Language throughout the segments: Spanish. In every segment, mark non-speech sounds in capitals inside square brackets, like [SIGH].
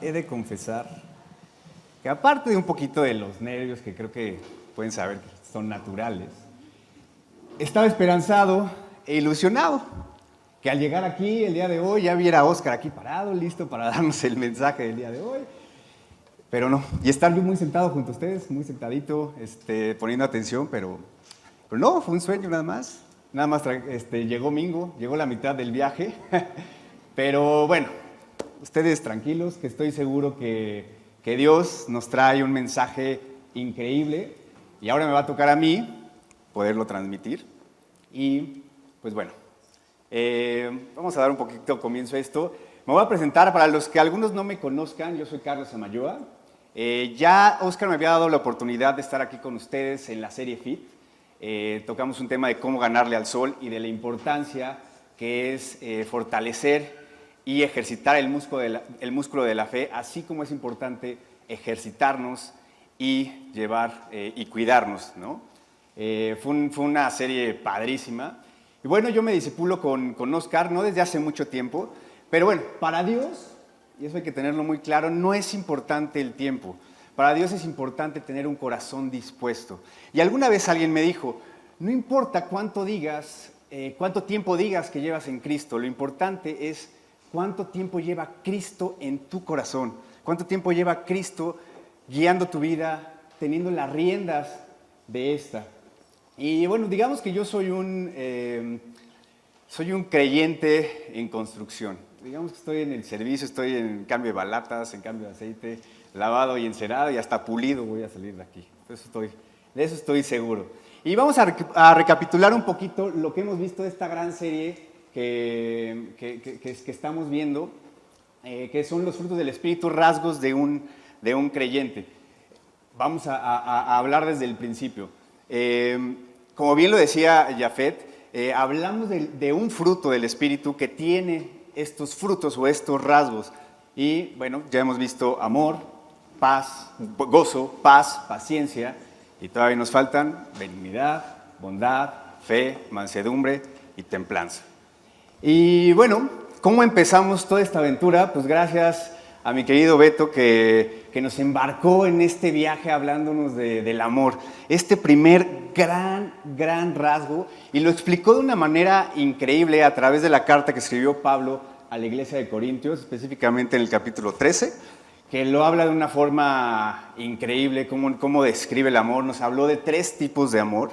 he de confesar que aparte de un poquito de los nervios que creo que pueden saber que son naturales, estaba esperanzado e ilusionado que al llegar aquí el día de hoy ya viera a Oscar aquí parado, listo para [LAUGHS] darnos el mensaje del día de hoy. Pero no, y estar muy sentado junto a ustedes, muy sentadito, este, poniendo atención, pero, pero no, fue un sueño nada más. Nada más este, llegó Mingo, llegó la mitad del viaje. [LAUGHS] pero bueno, ustedes tranquilos, que estoy seguro que, que Dios nos trae un mensaje increíble y ahora me va a tocar a mí poderlo transmitir. Y pues bueno, eh, vamos a dar un poquito comienzo a esto. Me voy a presentar para los que algunos no me conozcan, yo soy Carlos Amayoa. Eh, ya Oscar me había dado la oportunidad de estar aquí con ustedes en la serie FIT. Eh, tocamos un tema de cómo ganarle al sol y de la importancia que es fortalecer y ejercitar el músculo, de la, el músculo de la fe, así como es importante ejercitarnos y llevar y cuidarnos. ¿no? fue, fue, una serie padrísima. Y bueno, yo me disipulo con, con Oscar, no desde hace mucho tiempo, pero bueno, para Dios, y eso hay que tenerlo muy claro, no es importante el tiempo. Para Dios es importante tener un corazón dispuesto. Y alguna vez alguien me dijo, no importa cuánto digas, eh, cuánto tiempo digas que llevas en Cristo, lo importante es cuánto tiempo lleva Cristo en tu corazón, cuánto tiempo lleva Cristo guiando tu vida, teniendo las riendas de esta. Y bueno, digamos que yo soy un, eh, soy un creyente en construcción digamos que estoy en el servicio, estoy en cambio de balatas, en cambio de aceite, lavado y encerado y hasta pulido voy a salir de aquí. De eso estoy, de eso estoy seguro. Y vamos a, recapitular un poquito lo que hemos visto de esta gran serie que, que, estamos viendo, eh, que son los frutos del Espíritu, rasgos de un, de un creyente. Vamos a, hablar desde el principio. Eh, como bien lo decía Jafet, eh, hablamos de, de un fruto del Espíritu que tiene estos frutos o estos rasgos. Y bueno, ya hemos visto amor, paz, gozo, paz, paciencia, y todavía nos faltan benignidad, bondad, fe, mansedumbre y templanza. Y bueno, ¿cómo empezamos toda esta aventura? Pues gracias a mi querido Beto que, nos embarcó en este viaje hablándonos del amor, este primer gran, gran rasgo, y lo explicó de una manera increíble a través de la carta que escribió Pablo a la iglesia de Corintios, específicamente en el capítulo 13, que lo habla de una forma increíble, cómo, cómo describe el amor, nos habló de tres tipos de amor,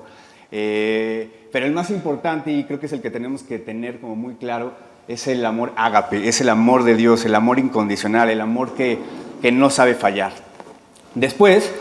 eh, pero el más importante, y creo que es el que tenemos que tener como muy claro, es el amor ágape, es el amor de Dios, el amor incondicional, el amor que, que no sabe fallar. Después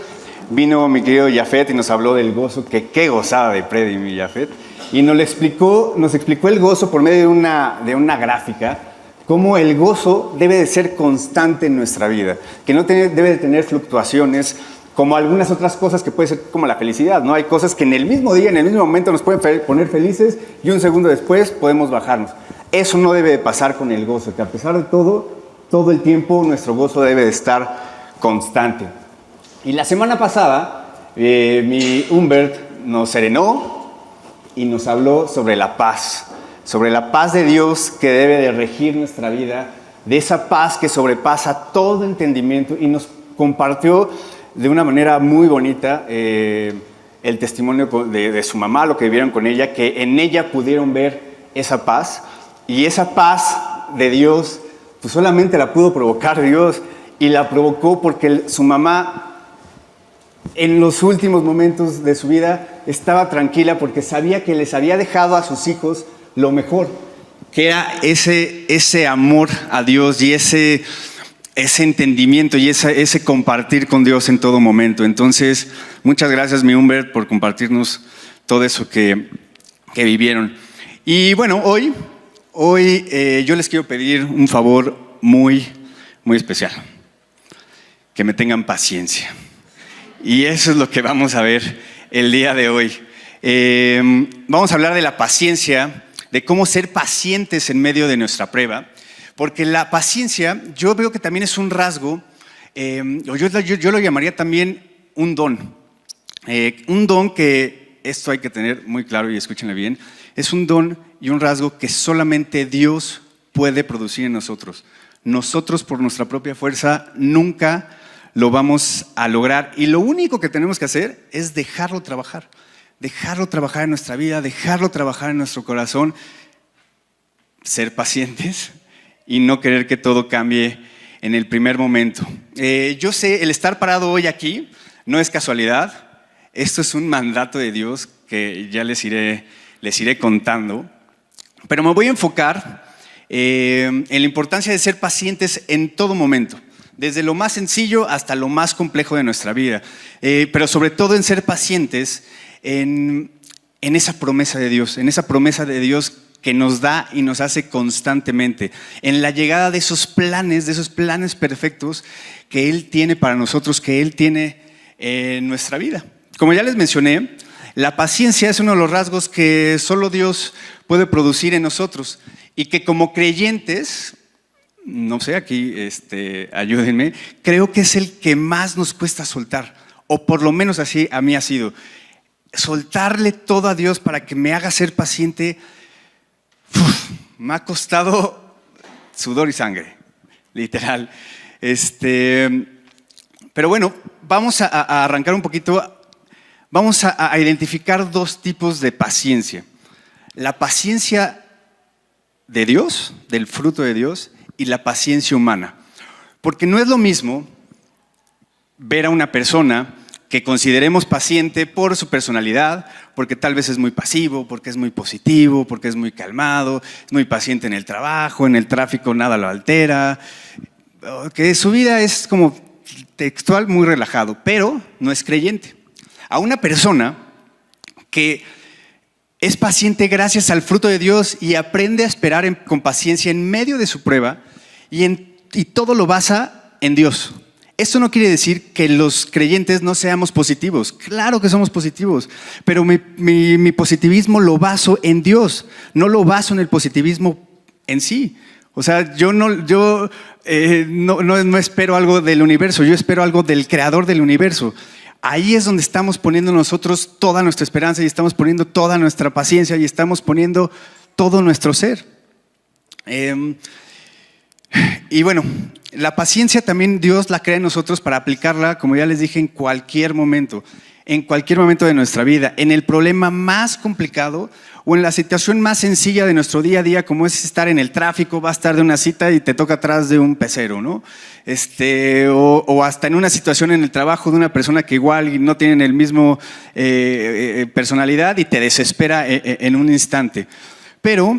vino mi querido Jafet y nos habló del gozo, que qué gozada de Predi mi Jafet, y nos explicó, nos explicó el gozo por medio de una, de una gráfica, cómo el gozo debe de ser constante en nuestra vida, que no debe de tener fluctuaciones, como algunas otras cosas que puede ser como la felicidad, ¿no? Hay cosas que en el mismo día, en el mismo momento nos pueden poner felices y un segundo después podemos bajarnos. Eso no debe de pasar con el gozo, que a pesar de todo, todo el tiempo nuestro gozo debe de estar constante. Y la semana pasada, eh, mi Humbert nos serenó y nos habló sobre la paz, sobre la paz de Dios que debe de regir nuestra vida, de esa paz que sobrepasa todo entendimiento y nos compartió de una manera muy bonita eh, el testimonio de, de su mamá, lo que vivieron con ella, que en ella pudieron ver esa paz. Y esa paz de Dios, pues solamente la pudo provocar Dios y la provocó porque su mamá en los últimos momentos de su vida estaba tranquila porque sabía que les había dejado a sus hijos lo mejor, que era ese, ese amor a Dios y ese, ese entendimiento y ese, compartir con Dios en todo momento. Entonces, muchas gracias, mi Humbert, por compartirnos todo eso que, que vivieron. Y bueno, hoy Hoy eh, yo les quiero pedir un favor muy, muy especial. Que me tengan paciencia. Y eso es lo que vamos a ver el día de hoy. Em, vamos a hablar de la paciencia, de cómo ser pacientes en medio de nuestra prueba. Porque la paciencia, yo veo que también es un rasgo, yo, yo, lo llamaría también un don. Eh, un don que, esto hay que tener muy claro y escúchenle bien, es un don y un rasgo que solamente Dios puede producir en nosotros. nosotros por nuestra propia fuerza nunca lo vamos a lograr. Y lo único que tenemos que hacer es dejarlo trabajar, dejarlo trabajar en nuestra vida, dejarlo trabajar en nuestro corazón, ser pacientes y no querer que todo cambie en el primer momento. Eh, yo sé, el estar parado hoy aquí no es casualidad, esto es un mandato de Dios que ya les iré, les iré contando, pero me voy a enfocar eh, en la importancia de ser pacientes en todo momento desde lo más sencillo hasta lo más complejo de nuestra vida, eh, pero sobre todo en ser pacientes en, en, esa promesa de Dios, en esa promesa de Dios que nos da y nos hace constantemente, en la llegada de esos planes, de esos planes perfectos que Él tiene para nosotros, que Él tiene en nuestra vida. Como ya les mencioné, la paciencia es uno de los rasgos que solo Dios puede producir en nosotros y que como creyentes no sé, aquí este, ayúdenme, creo que es el que más nos cuesta soltar, o por lo menos así a mí ha sido. Soltarle todo a Dios para que me haga ser paciente, me ha costado sudor y sangre, literal. Este, pero bueno, vamos a, arrancar un poquito, vamos a identificar dos tipos de paciencia. La paciencia de Dios, del fruto de Dios, y la paciencia humana. Porque no es lo mismo ver a una persona que consideremos paciente por su personalidad, porque tal vez es muy pasivo, porque es muy positivo, porque es muy calmado, es muy paciente en el trabajo, en el tráfico nada lo altera, que su vida es como textual muy relajado, pero no es creyente. A una persona que es paciente gracias al fruto de Dios y aprende a esperar con paciencia en medio de su prueba y, todo lo basa en Dios. Esto no quiere decir que los creyentes no seamos positivos. Claro que somos positivos, pero mi, positivismo lo baso en Dios, no lo baso en el positivismo en sí. O sea, yo, eh, no espero algo del universo, yo espero algo del creador del universo. Ahí es donde estamos poniendo nosotros toda nuestra esperanza y estamos poniendo toda nuestra paciencia y estamos poniendo todo nuestro ser. Em, y bueno, la paciencia también Dios la crea en nosotros para aplicarla, como ya les dije, en cualquier momento, en cualquier momento de nuestra vida, en el problema más complicado o en la situación más sencilla de nuestro día a día, como es estar en el tráfico, vas tarde de una cita y te toca atrás de un pecero, ¿no? Este, o, hasta en una situación en el trabajo de una persona que igual no tienen el mismo eh, eh, personalidad y te desespera eh, en un instante. Pero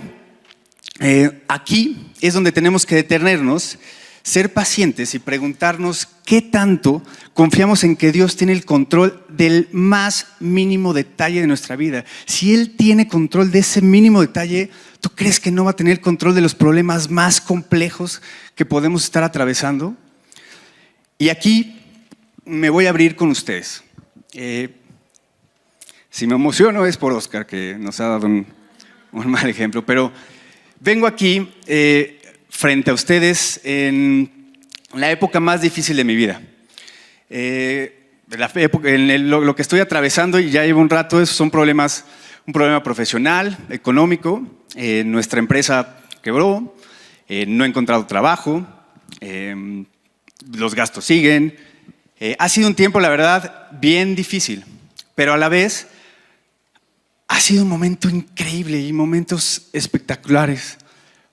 aquí es donde tenemos que detenernos ser pacientes y preguntarnos qué tanto confiamos en que Dios tiene el control del más mínimo detalle de nuestra vida. Si Él tiene control de ese mínimo detalle, ¿tú crees que no va a tener control de los problemas más complejos que podemos estar atravesando? Y aquí me voy a abrir con ustedes. Eh, si me emociono es por Oscar, que nos ha dado un, mal ejemplo, pero vengo aquí eh, frente a ustedes en la época más difícil de mi vida. Eh, la época, en lo, que estoy atravesando y ya llevo un rato, son problemas, un problema profesional, económico. Eh, nuestra empresa quebró, eh, no he encontrado trabajo, los gastos siguen. ha sido un tiempo, la verdad, bien difícil, pero a la vez ha sido un momento increíble y momentos espectaculares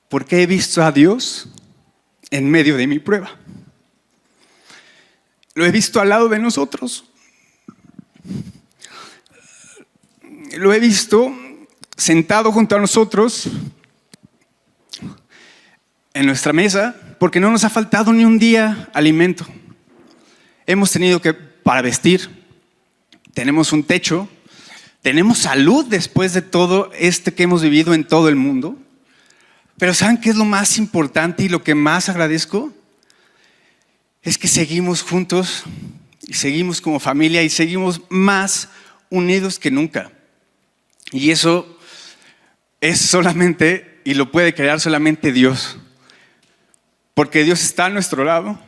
porque he visto a Dios en medio de mi prueba. Lo he visto al lado de nosotros. Lo he visto sentado junto a nosotros en nuestra mesa porque no nos ha faltado ni un día alimento. Hemos tenido que, para vestir, tenemos un techo, tenemos salud después de todo este que hemos vivido en todo el mundo. Pero ¿saben qué es lo más importante y lo que más agradezco? Es que seguimos juntos y seguimos como familia y seguimos más unidos que nunca. Y eso es solamente, y lo puede crear solamente Dios. Porque Dios está a nuestro lado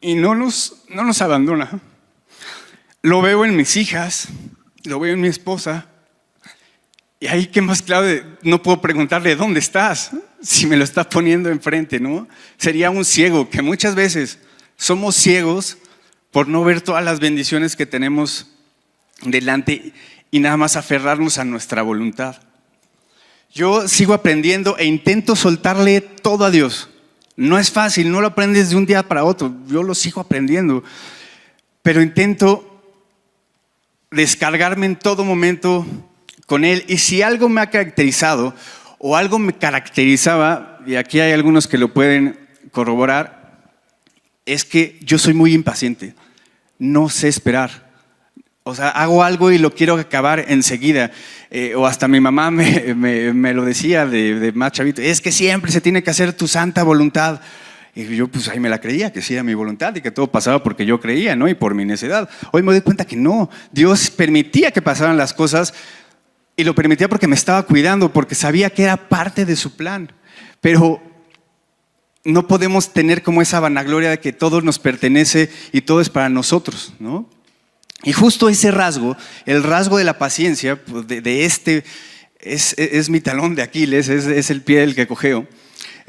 y no nos, no nos abandona. Lo veo en mis hijas, lo veo en mi esposa, y ahí, ¿qué más claro? No puedo preguntarle, ¿dónde estás? si me lo está poniendo enfrente, ¿no? Sería un ciego, que muchas veces somos ciegos por no ver todas las bendiciones que tenemos delante y nada más aferrarnos a nuestra voluntad. Yo sigo aprendiendo e intento soltarle todo a Dios. No es fácil, no lo aprendes de un día para otro, yo lo sigo aprendiendo, pero intento descargarme en todo momento con Él. Y si algo me ha caracterizado o algo me caracterizaba, y aquí hay algunos que lo pueden corroborar, es que yo soy muy impaciente, no sé esperar. O sea, hago algo y lo quiero acabar enseguida. Eh, o hasta mi mamá me, [LAUGHS] lo decía de, de, más chavito, es que siempre se tiene que hacer tu santa voluntad. Y yo pues ahí me la creía, que sí era mi voluntad y que todo pasaba porque yo creía, ¿no? Y por mi necedad. Hoy me doy cuenta que no, Dios permitía que pasaran las cosas y lo permitía porque me estaba cuidando, porque sabía que era parte de su plan. Pero no podemos tener como esa vanagloria de que todo nos pertenece y todo es para nosotros, ¿no? Y justo ese rasgo, el rasgo de la paciencia, pues, de, este, es, mi talón de Aquiles, es, el pie del que cogeo.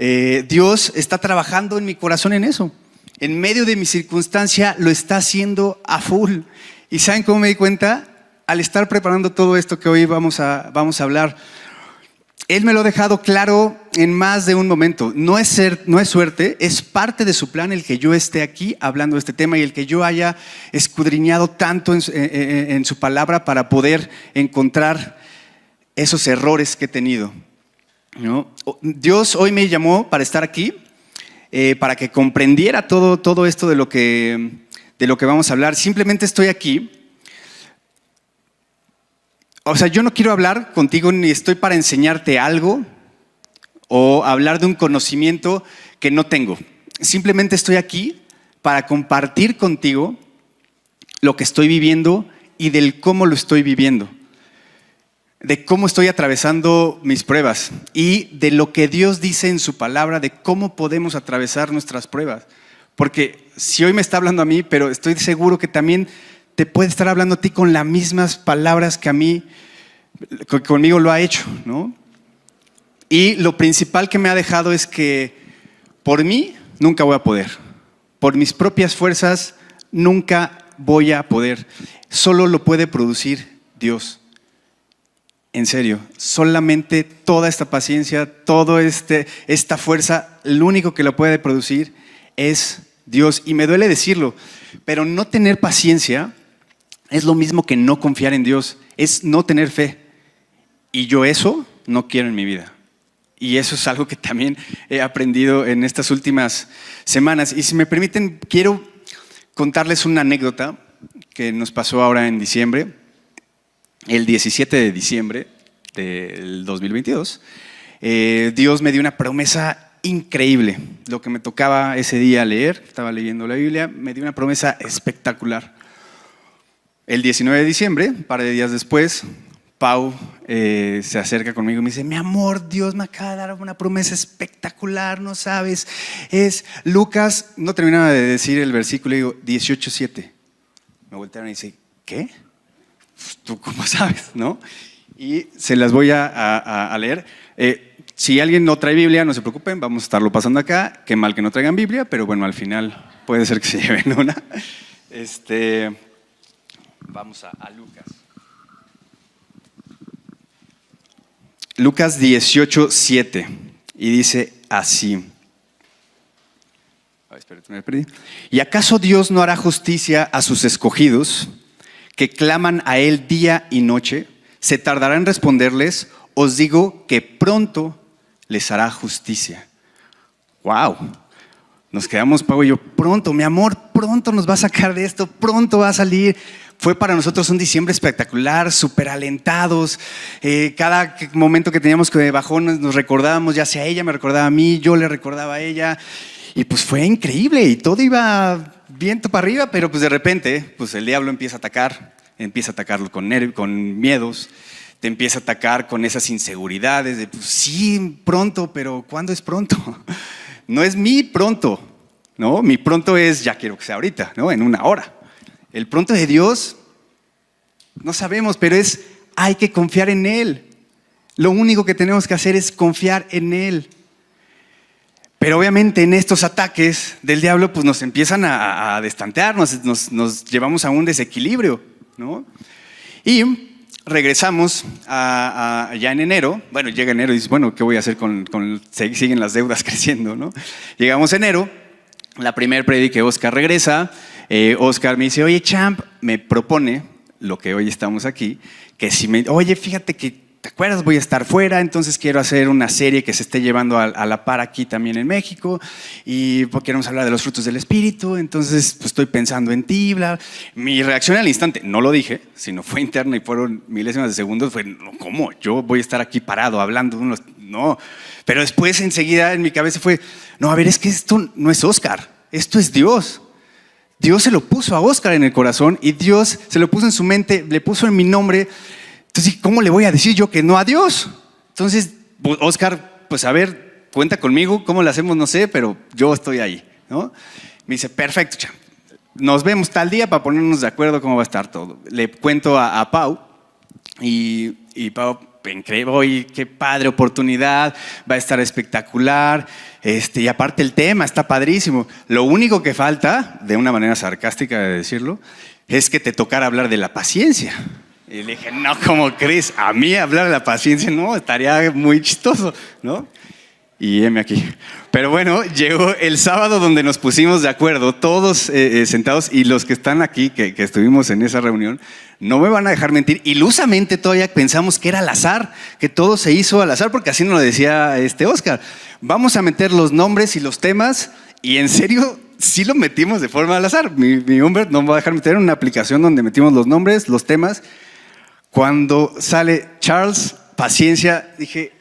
Eh, Dios está trabajando en mi corazón en eso. En medio de mi circunstancia lo está haciendo a full. ¿Y saben cómo me di cuenta? Al estar preparando todo esto que hoy vamos a, vamos a hablar. Él me lo ha dejado claro en más de un momento. No es, ser, no es suerte, es parte de su plan el que yo esté aquí hablando de este tema y el que yo haya escudriñado tanto en, en su palabra para poder encontrar esos errores que he tenido. Dios hoy me llamó para estar aquí, eh, para que comprendiera todo, todo esto de lo, que, de lo que vamos a hablar. Simplemente estoy aquí o sea, yo no quiero hablar contigo ni estoy para enseñarte algo o hablar de un conocimiento que no tengo. Simplemente estoy aquí para compartir contigo lo que estoy viviendo y del cómo lo estoy viviendo, de cómo estoy atravesando mis pruebas y de lo que Dios dice en su palabra, de cómo podemos atravesar nuestras pruebas. Porque si hoy me está hablando a mí, pero estoy seguro que también te puede estar hablando a ti con las mismas palabras que a mí, conmigo lo ha hecho, ¿no? Y lo principal que me ha dejado es que por mí nunca voy a poder. Por mis propias fuerzas nunca voy a poder. Solo lo puede producir Dios. En serio, solamente toda esta paciencia, toda este, esta fuerza, lo único que lo puede producir es Dios. Y me duele decirlo, pero no tener paciencia es lo mismo que no confiar en Dios, es no tener fe. Y yo eso no quiero en mi vida. Y eso es algo que también he aprendido en estas últimas semanas. Y si me permiten, quiero contarles una anécdota que nos pasó ahora en diciembre, el 17 de diciembre del 2022. Eh, Dios me dio una promesa increíble. Lo que me tocaba ese día leer, estaba leyendo la Biblia, me dio una promesa espectacular. El 19 de diciembre, un par de días después, Pau eh, se acerca conmigo y me dice, mi amor, Dios me acaba de dar una promesa espectacular, no sabes. Es Lucas, no terminaba de decir el versículo, digo, 18.7. Me voltearon y dice, ¿qué? ¿Tú cómo sabes? ¿No? Y se las voy a, leer. Eh, si alguien no trae Biblia, no se preocupen, vamos a estarlo pasando acá. Qué mal que no traigan Biblia, pero bueno, al final puede ser que se [LAUGHS] lleven una. Este, Vamos a, Lucas. Lucas 18, 7. Y dice así. ¿Y acaso Dios no hará justicia a sus escogidos que claman a Él día y noche? ¿Se tardará en responderles? Os digo que pronto les hará justicia. ¡Wow! Nos quedamos, Pablo y yo, pronto, mi amor, pronto nos va a sacar de esto, pronto va a salir. Fue para nosotros un diciembre espectacular, súper alentados. Eh, cada momento que teníamos que bajón nos recordábamos, ya sea ella me recordaba a mí, yo le recordaba a ella. Y pues fue increíble y todo iba viento para arriba, pero pues de repente pues el diablo empieza a atacar, empieza a atacarlo con, con miedos, te empieza a atacar con esas inseguridades de pues sí, pronto, pero ¿cuándo es pronto? [LAUGHS] No es mi pronto, ¿no? Mi pronto es ya quiero que sea ahorita, ¿no? En una hora. El pronto de Dios, no sabemos, pero es, hay que confiar en Él. Lo único que tenemos que hacer es confiar en Él. Pero obviamente en estos ataques del diablo, pues nos empiezan a, destantear, nos, llevamos a un desequilibrio, ¿no? Y regresamos a, ya en enero, bueno, llega enero y dices, bueno, ¿qué voy a hacer con, siguen las deudas [LAUGHS] creciendo, ¿no? Llegamos a enero, la primera predica Oscar regresa, eh, Oscar me dice, oye, Champ, me propone, lo que hoy estamos aquí, que si me, oye, fíjate que ¿te acuerdas? Voy a estar fuera, entonces quiero hacer una serie que se esté llevando a, la par aquí también en México y queremos hablar de los frutos del Espíritu, entonces pues, estoy pensando en ti, bla. Mi reacción al instante, no lo dije, sino fue interna y fueron milésimas de segundos, fue, ¿cómo? Yo voy a estar aquí parado hablando, unos, no. Pero después enseguida en mi cabeza fue, no, a ver, es que esto no es Oscar, esto es Dios. Dios se lo puso a Oscar en el corazón y Dios se lo puso en su mente, le puso en mi nombre entonces, ¿cómo le voy a decir yo que no a Dios? Entonces, Oscar, pues a ver, cuenta conmigo, ¿cómo lo hacemos? No sé, pero yo estoy ahí, ¿no? Me dice, perfecto, champ. Nos vemos tal día para ponernos de acuerdo cómo va a estar todo. Le cuento a, Pau y, y Pau, hoy qué padre oportunidad, va a estar espectacular. Este, y aparte el tema está padrísimo. Lo único que falta, de una manera sarcástica de decirlo, es que te tocara hablar de la paciencia. Y le dije, no, como crees, a mí hablar de la paciencia, no, estaría muy chistoso, ¿no? Y heme aquí. Pero bueno, llegó el sábado donde nos pusimos de acuerdo, todos eh, eh, sentados, y los que están aquí, que, que, estuvimos en esa reunión, no me van a dejar mentir. Ilusamente todavía pensamos que era al azar, que todo se hizo al azar, porque así nos lo decía este Oscar. Vamos a meter los nombres y los temas, y en serio, sí lo metimos de forma al azar. Mi, mi no me va a dejar meter una aplicación donde metimos los nombres, los temas, cuando sale Charles, paciencia, dije,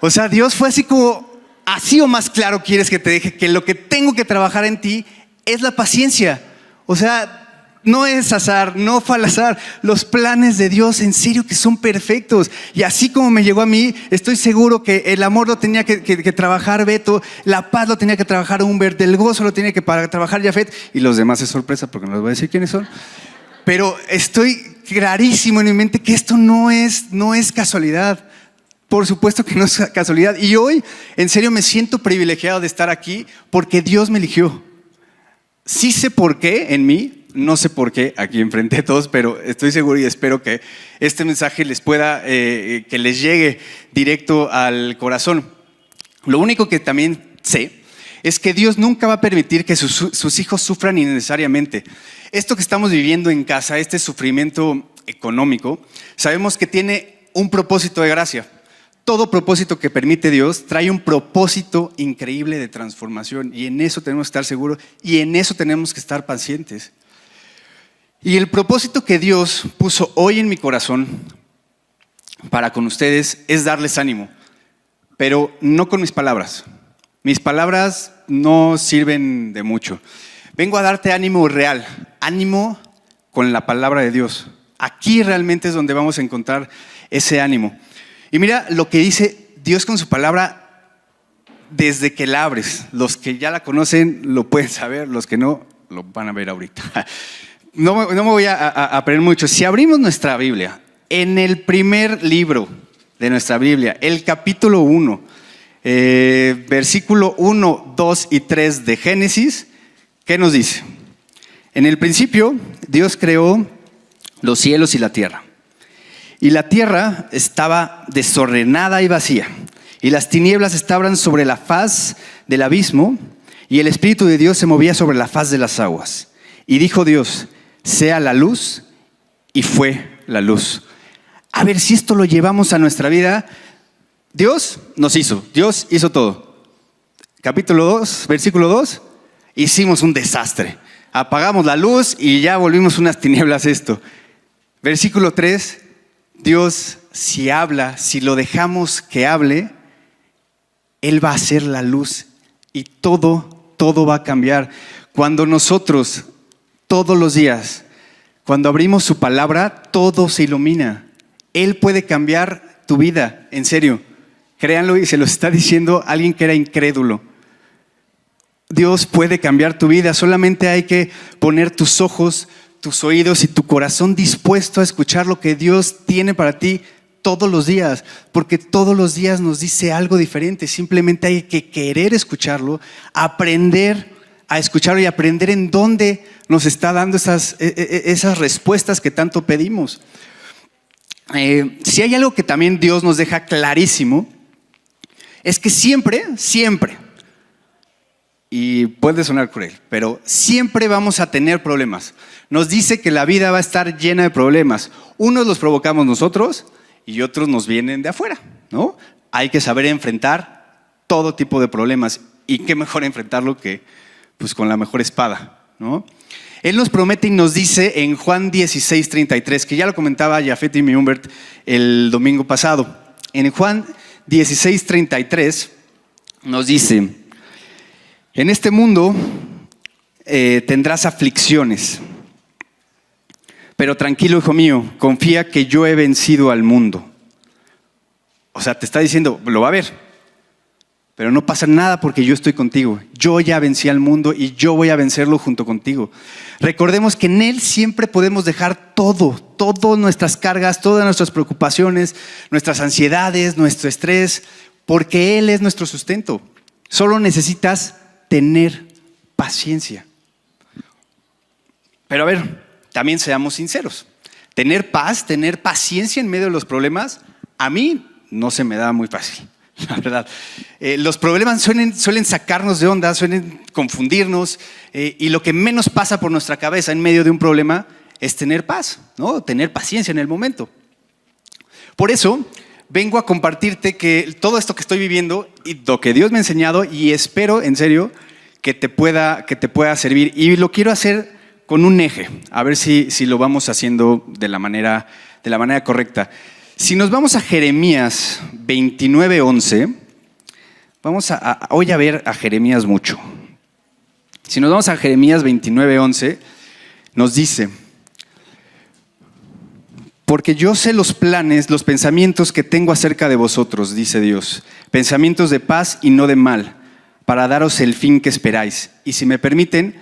o sea, Dios fue así como, así o más claro quieres que te deje que lo que tengo que trabajar en ti es la paciencia. O sea, no es azar, no fue al azar. Los planes de Dios en serio que son perfectos. Y así como me llegó a mí, estoy seguro que el amor lo tenía que, trabajar Beto, la paz lo tenía que trabajar Humbert, el gozo lo tenía que trabajar Jafet y los demás es sorpresa porque no les voy a decir quiénes son. Pero estoy clarísimo en mi mente que esto no es, no es casualidad. Por supuesto que no es casualidad. Y hoy, en serio, me siento privilegiado de estar aquí porque Dios me eligió. Sí sé por qué en mí, no sé por qué aquí enfrente de todos, pero estoy seguro y espero que este mensaje les pueda, eh, que les llegue directo al corazón. Lo único que también sé es que Dios nunca va a permitir que sus, hijos sufran innecesariamente. Esto que estamos viviendo en casa, este sufrimiento económico, sabemos que tiene un propósito de gracia. Todo propósito que permite Dios trae un propósito increíble de transformación y en eso tenemos que estar seguros y en eso tenemos que estar pacientes. Y el propósito que Dios puso hoy en mi corazón para con ustedes es darles ánimo, pero no con mis palabras, mis palabras no sirven de mucho. Vengo a darte ánimo real, ánimo con la palabra de Dios. Aquí realmente es donde vamos a encontrar ese ánimo. Y mira lo que dice Dios con su palabra desde que la abres. Los que ya la conocen lo pueden saber, los que no lo van a ver ahorita. [LAUGHS] No, me voy a, aprender mucho. Si abrimos nuestra Biblia, en el primer libro de nuestra Biblia, el capítulo 1, eh, versículo 1, 2 y 3 de Génesis, ¿qué nos dice? En el principio Dios creó los cielos y la tierra. Y la tierra estaba desordenada y vacía. Y las tinieblas estaban sobre la faz del abismo. Y el Espíritu de Dios se movía sobre la faz de las aguas. Y dijo Dios, sea la luz. Y fue la luz. A ver si esto lo llevamos a nuestra vida. Dios nos hizo, Dios hizo todo. Capítulo 2, versículo 2, hicimos un desastre. Apagamos la luz y ya volvimos unas tinieblas esto. Versículo 3, Dios si habla, si lo dejamos que hable, Él va a hacer la luz y todo, todo va a cambiar. Cuando nosotros, todos los días, cuando abrimos su palabra, todo se ilumina. Él puede cambiar tu vida, en serio. Créanlo y se lo está diciendo alguien que era incrédulo. Dios puede cambiar tu vida, solamente hay que poner tus ojos, tus oídos y tu corazón dispuesto a escuchar lo que Dios tiene para ti todos los días, porque todos los días nos dice algo diferente. Simplemente hay que querer escucharlo, aprender a escucharlo y aprender en dónde nos está dando esas, e, e, e, esas respuestas que tanto pedimos. Eh, si hay algo que también Dios nos deja clarísimo, es que siempre, siempre, y puede sonar cruel, pero siempre vamos a tener problemas. Nos dice que la vida va a estar llena de problemas. Unos los provocamos nosotros y otros nos vienen de afuera, ¿no? Hay que saber enfrentar todo tipo de problemas y qué mejor [LAUGHS] enfrentarlo que pues con la mejor espada, ¿no? Él nos promete y nos dice en Juan 16, 33, que ya lo comentaba Jafet y Humbert el domingo pasado. En Juan 16, 33 nos dice, en este mundo eh, tendrás aflicciones, pero tranquilo, hijo mío, confía que yo he vencido al mundo. O sea, te está diciendo, lo va a ver, pero no pasa nada porque yo estoy contigo. Yo ya vencí al mundo y yo voy a vencerlo junto contigo. Recordemos que en Él siempre podemos dejar todo, todas nuestras cargas, todas nuestras preocupaciones, nuestras ansiedades, nuestro estrés, porque Él es nuestro sustento. Solo necesitas tener paciencia. Pero a ver, también seamos sinceros. Tener paz, tener paciencia en medio de los problemas, a mí no se me da muy fácil, [LAUGHS] la verdad. Eh, los problemas suelen, suelen, sacarnos de onda, suelen confundirnos, eh, y lo que menos pasa por nuestra cabeza en medio de un problema es tener paz, ¿no? tener paciencia en el momento. Por eso, vengo a compartirte que todo esto que estoy viviendo y lo que Dios me ha enseñado y espero en serio que te pueda, que te pueda servir. Y lo quiero hacer con un eje, a ver si, si lo vamos haciendo de la, manera, de la manera correcta. Si nos vamos a Jeremías 29:11, vamos a, hoy a ver a Jeremías mucho. Si nos vamos a Jeremías 29:11, nos dice, porque yo sé los planes, los pensamientos que tengo acerca de vosotros, dice Dios, pensamientos de paz y no de mal, para daros el fin que esperáis. Y si me permiten,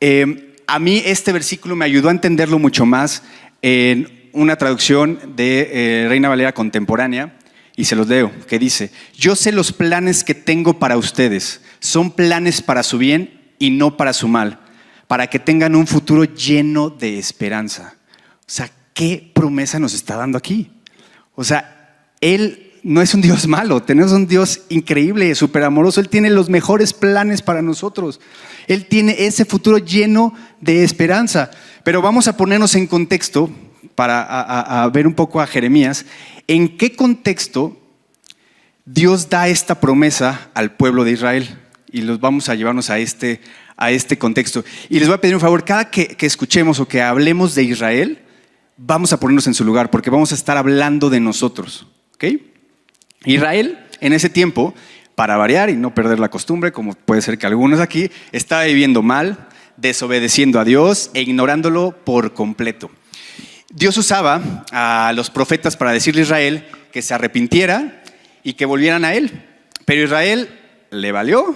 eh, a mí este versículo me ayudó a entenderlo mucho más en una traducción de eh, Reina Valera contemporánea, y se los leo, que dice, yo sé los planes que tengo para ustedes, son planes para su bien y no para su mal, para que tengan un futuro lleno de esperanza. O sea, ¿qué promesa nos está dando aquí? O sea, Él no es un Dios malo, tenemos un Dios increíble, súper amoroso. Él tiene los mejores planes para nosotros. Él tiene ese futuro lleno de esperanza. Pero vamos a ponernos en contexto para ver un poco a Jeremías. ¿En qué contexto Dios da esta promesa al pueblo de Israel? Y los vamos a llevarnos a este, a este contexto. Y les voy a pedir un favor, cada que, que escuchemos o que hablemos de Israel, vamos a ponernos en su lugar, porque vamos a estar hablando de nosotros. Israel, en ese tiempo, para variar y no perder la costumbre, como puede ser que algunos aquí, estaba viviendo mal, desobedeciendo a Dios e ignorándolo por completo. Dios usaba a los profetas para decirle a Israel que se arrepintiera y que volvieran a Él. Pero Israel le valió,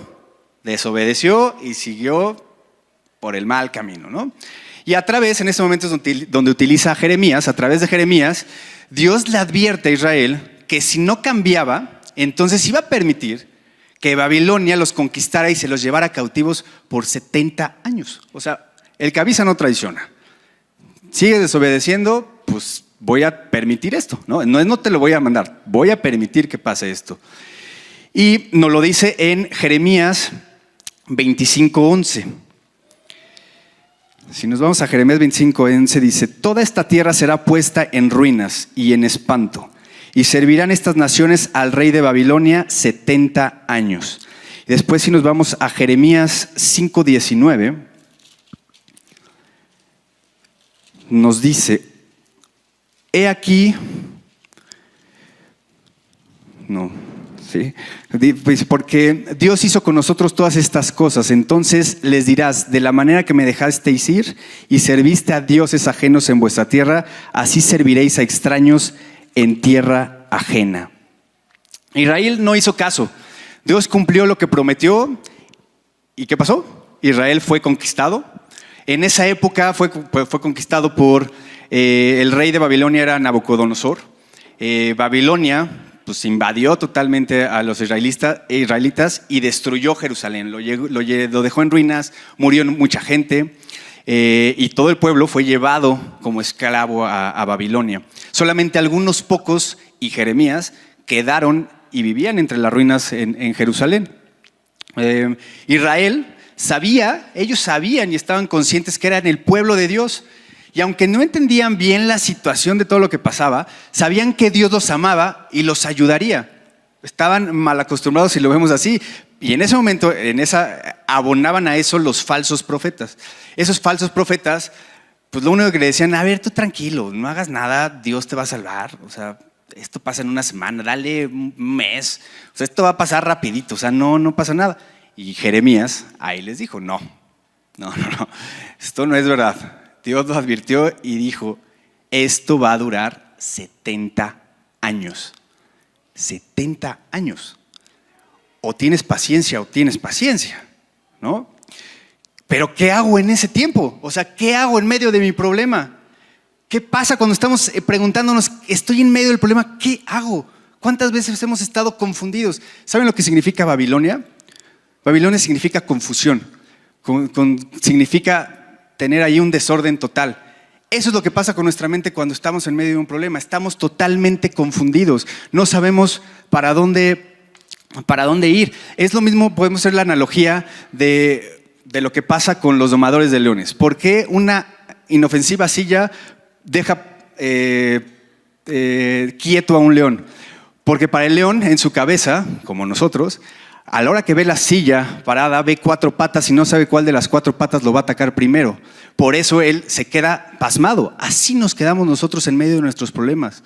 desobedeció y siguió por el mal camino, ¿no? Y a través, en ese momento donde utiliza a Jeremías, a través de Jeremías, Dios le advierte a Israel que si no cambiaba, entonces iba a permitir que Babilonia los conquistara y se los llevara cautivos por 70 años. O sea, el cabeza no traiciona. Sigue desobedeciendo, pues voy a permitir esto. No, no es no te lo voy a mandar, voy a permitir que pase esto. Y nos lo dice en Jeremías 25:11. Si nos vamos a Jeremías 25, se dice, toda esta tierra será puesta en ruinas y en espanto, y servirán estas naciones al rey de Babilonia 70 años. Y después si nos vamos a Jeremías 5:19, nos dice, he aquí, no, pues porque Dios hizo con nosotros todas estas cosas, entonces les dirás, de la manera que me dejasteis ir y serviste a dioses ajenos en vuestra tierra, así serviréis a extraños en tierra ajena. Israel no hizo caso. Dios cumplió lo que prometió. ¿Y qué pasó? Israel fue conquistado. En esa época fue, fue conquistado por eh, el rey de Babilonia, era Nabucodonosor. eh, Babilonia pues invadió totalmente a los israelitas y destruyó Jerusalén, lo, dejó en ruinas, murió mucha gente eh, y todo el pueblo fue llevado como esclavo a, Babilonia. Solamente algunos pocos y Jeremías quedaron y vivían entre las ruinas en, Jerusalén. Eh, Israel sabía, ellos sabían y estaban conscientes que eran el pueblo de Dios. Y aunque no entendían bien la situación de todo lo que pasaba, sabían que Dios los amaba y los ayudaría. Estaban mal acostumbrados, si lo vemos así. Y en ese momento, en esa, abonaban a eso los falsos profetas. Esos falsos profetas, pues lo único que le decían, a ver, tú tranquilo, no hagas nada, Dios te va a salvar. O sea, esto pasa en una semana, dale un mes. O sea, esto va a pasar rapidito, o sea, no, no pasa nada. Y Jeremías ahí les dijo, no, no, no, no, esto no es verdad. Dios lo advirtió y dijo, esto va a durar 70 años. 70 años. O tienes paciencia o tienes paciencia, ¿no? Pero ¿qué hago en ese tiempo? O sea, ¿qué hago en medio de mi problema? ¿Qué pasa cuando estamos eh, preguntándonos, estoy en medio del problema, ¿qué hago? ¿Cuántas veces hemos estado confundidos? ¿Saben lo que significa Babilonia? Babilonia significa confusión, significa tener ahí un desorden total. Eso es lo que pasa con nuestra mente cuando estamos en medio de un problema. Estamos totalmente confundidos. No sabemos para dónde, para dónde ir. Es lo mismo, podemos hacer la analogía de, lo que pasa con los domadores de leones. ¿Por qué una inofensiva silla deja eh, eh, quieto a un león? Porque para el león, en su cabeza, como nosotros, a la hora que ve la silla parada, ve cuatro patas y no sabe cuál de las cuatro patas lo va a atacar primero. Por eso él se queda pasmado. Así nos quedamos nosotros en medio de nuestros problemas.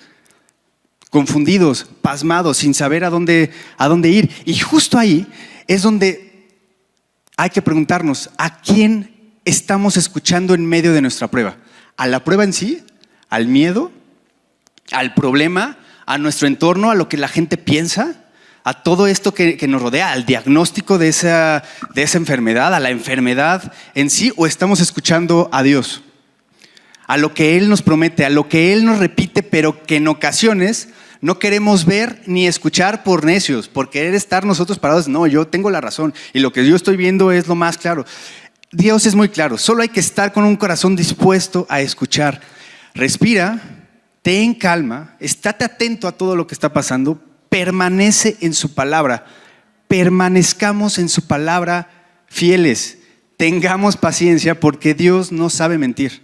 Confundidos, pasmados, sin saber a dónde, a dónde ir. Y justo ahí es donde hay que preguntarnos, ¿a quién estamos escuchando en medio de nuestra prueba? ¿A la prueba en sí? ¿Al miedo? ¿Al problema? ¿A nuestro entorno? ¿A lo que la gente piensa? A todo esto que, nos rodea, al diagnóstico de esa, de esa enfermedad, a la enfermedad en sí, o estamos escuchando a Dios, a lo que Él nos promete, a lo que Él nos repite, pero que en ocasiones no queremos ver ni escuchar por necios, por querer estar nosotros parados. No, yo tengo la razón y lo que yo estoy viendo es lo más claro. Dios es muy claro, solo hay que estar con un corazón dispuesto a escuchar. Respira, ten calma, estate atento a todo lo que está pasando, permanece en su palabra. Permanezcamos en su palabra fieles. Tengamos paciencia porque Dios no sabe mentir.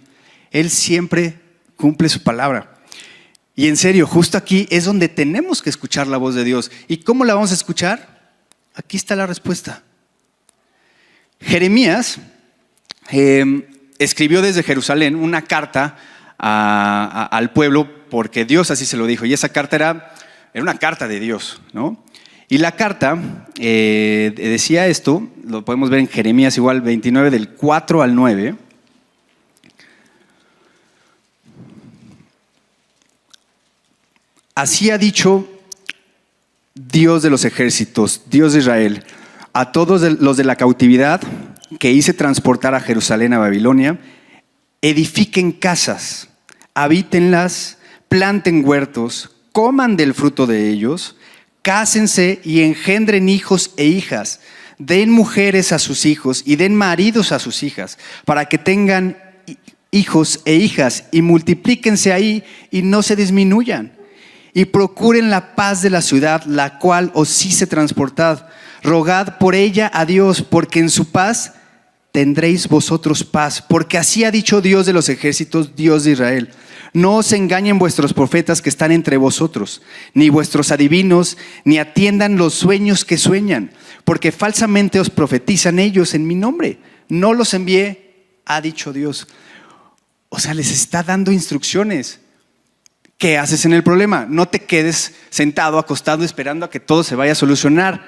Él siempre cumple su palabra. Y en serio, justo aquí es donde tenemos que escuchar la voz de Dios. ¿Y cómo la vamos a escuchar? Aquí está la respuesta. Jeremías em, escribió desde Jerusalén una carta al pueblo porque Dios así se lo dijo. Y esa carta era era una carta de Dios, ¿no? Y la carta eh, decía esto, lo podemos ver en Jeremías igual 29 del 4 al 9. Así ha dicho Dios de los ejércitos, Dios de Israel, a todos los de la cautividad que hice transportar a Jerusalén a Babilonia, edifiquen casas, habítenlas, planten huertos, coman del fruto de ellos, cásense y engendren hijos e hijas, den mujeres a sus hijos y den maridos a sus hijas, para que tengan hijos e hijas y multiplíquense ahí y no se disminuyan. Y procuren la paz de la ciudad, la cual os hice transportad. Rogad por ella a Dios, porque en su paz tendréis vosotros paz, porque así ha dicho Dios de los ejércitos, Dios de Israel. No os engañen vuestros profetas que están entre vosotros, ni vuestros adivinos, ni atiendan los sueños que sueñan, porque falsamente os profetizan ellos en mi nombre. No los envié, ha dicho Dios. O sea, les está dando instrucciones. ¿Qué haces en el problema? No te quedes sentado, acostado, esperando a que todo se vaya a solucionar.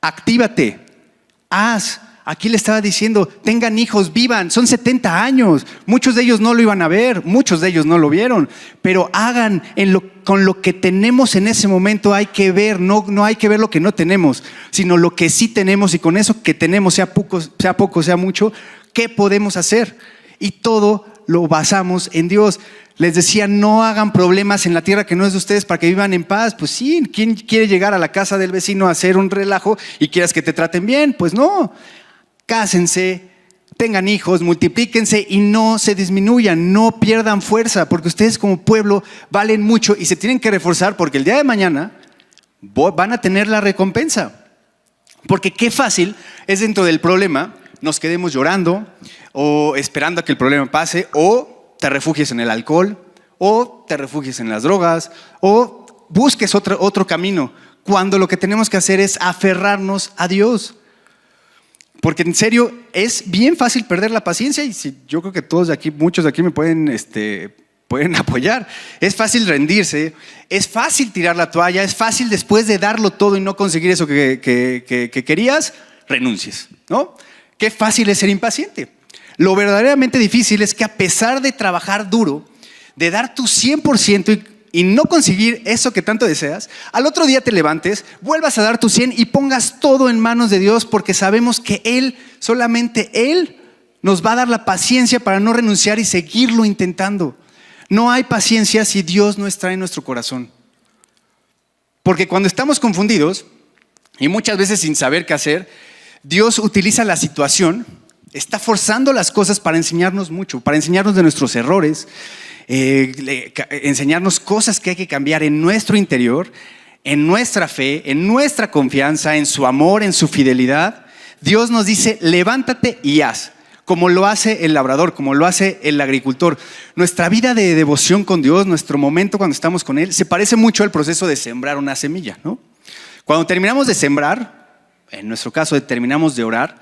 Actívate, haz, Aquí le estaba diciendo, tengan hijos, vivan, son 70 años. Muchos de ellos no lo iban a ver, muchos de ellos no lo vieron, pero hagan con lo que tenemos en ese momento hay que ver, no, no hay que ver lo que no tenemos, sino lo que sí tenemos y con eso que tenemos, sea poco, sea poco, sea mucho, ¿qué podemos hacer? Y todo lo basamos en Dios. les decía, no hagan problemas en la tierra que no es de ustedes para que vivan en paz. Pues sí, ¿quién quiere llegar a la casa del vecino a hacer un relajo y quieras que te traten bien? Pues no, cásense, tengan hijos, multiplíquense y no se disminuyan, no pierdan fuerza, porque ustedes como pueblo valen mucho y se tienen que reforzar porque el día de mañana van a tener la recompensa. Porque qué fácil es dentro del problema nos quedemos llorando o esperando a que el problema pase o te refugies en el alcohol o te refugies en las drogas o busques otro, otro camino cuando lo que tenemos que hacer es aferrarnos a Dios. Porque en serio es bien fácil perder la paciencia y si, yo creo que todos de aquí, muchos de aquí me pueden este, pueden [LAUGHS] apoyar. Es fácil rendirse, es fácil tirar la toalla, es fácil después de darlo todo y no conseguir eso que, querías, renuncies, ¿no? Qué fácil es ser impaciente. Lo verdaderamente difícil es que a pesar de trabajar duro, de dar tu 100% y, no conseguir eso que tanto deseas, al otro día te levantes, vuelvas a dar tu 100 y pongas todo en manos de Dios porque sabemos que Él, solamente Él, nos va a dar la paciencia para no renunciar y seguirlo intentando. No hay paciencia si Dios no está en nuestro corazón. Porque cuando estamos confundidos y muchas veces sin saber qué hacer, Dios utiliza la situación, está forzando las cosas para enseñarnos mucho, para enseñarnos de nuestros errores, eh, enseñarnos cosas que hay que cambiar en nuestro interior, en nuestra fe, en nuestra confianza, en su amor, en su fidelidad. Dios nos dice, levántate y haz como lo hace el labrador, como lo hace el agricultor. Nuestra vida de devoción con Dios, nuestro momento cuando estamos con Él, se parece mucho al proceso de sembrar una semilla. Cuando terminamos de sembrar, en nuestro caso terminamos de orar,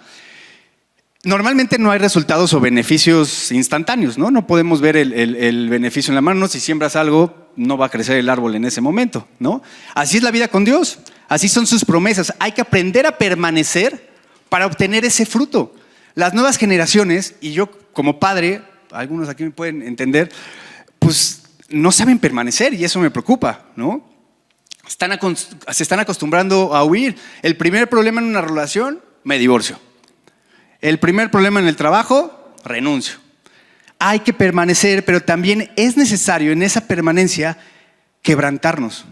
normalmente no hay resultados o beneficios instantáneos, ¿no? No podemos ver el, beneficio en la mano. Si siembras algo, no va a crecer el árbol en ese momento, ¿no? Así es la vida con Dios. Así son sus promesas. Hay que aprender a permanecer para obtener ese fruto. Las nuevas generaciones, y yo como padre, algunos aquí me pueden entender, pues no saben permanecer y eso me preocupa, ¿no? Se están acostumbrando a huir. El primer problema en una relación, me divorcio. El primer problema en el trabajo, renuncio. Hay que permanecer, pero también es necesario en esa permanencia quebrantarnos.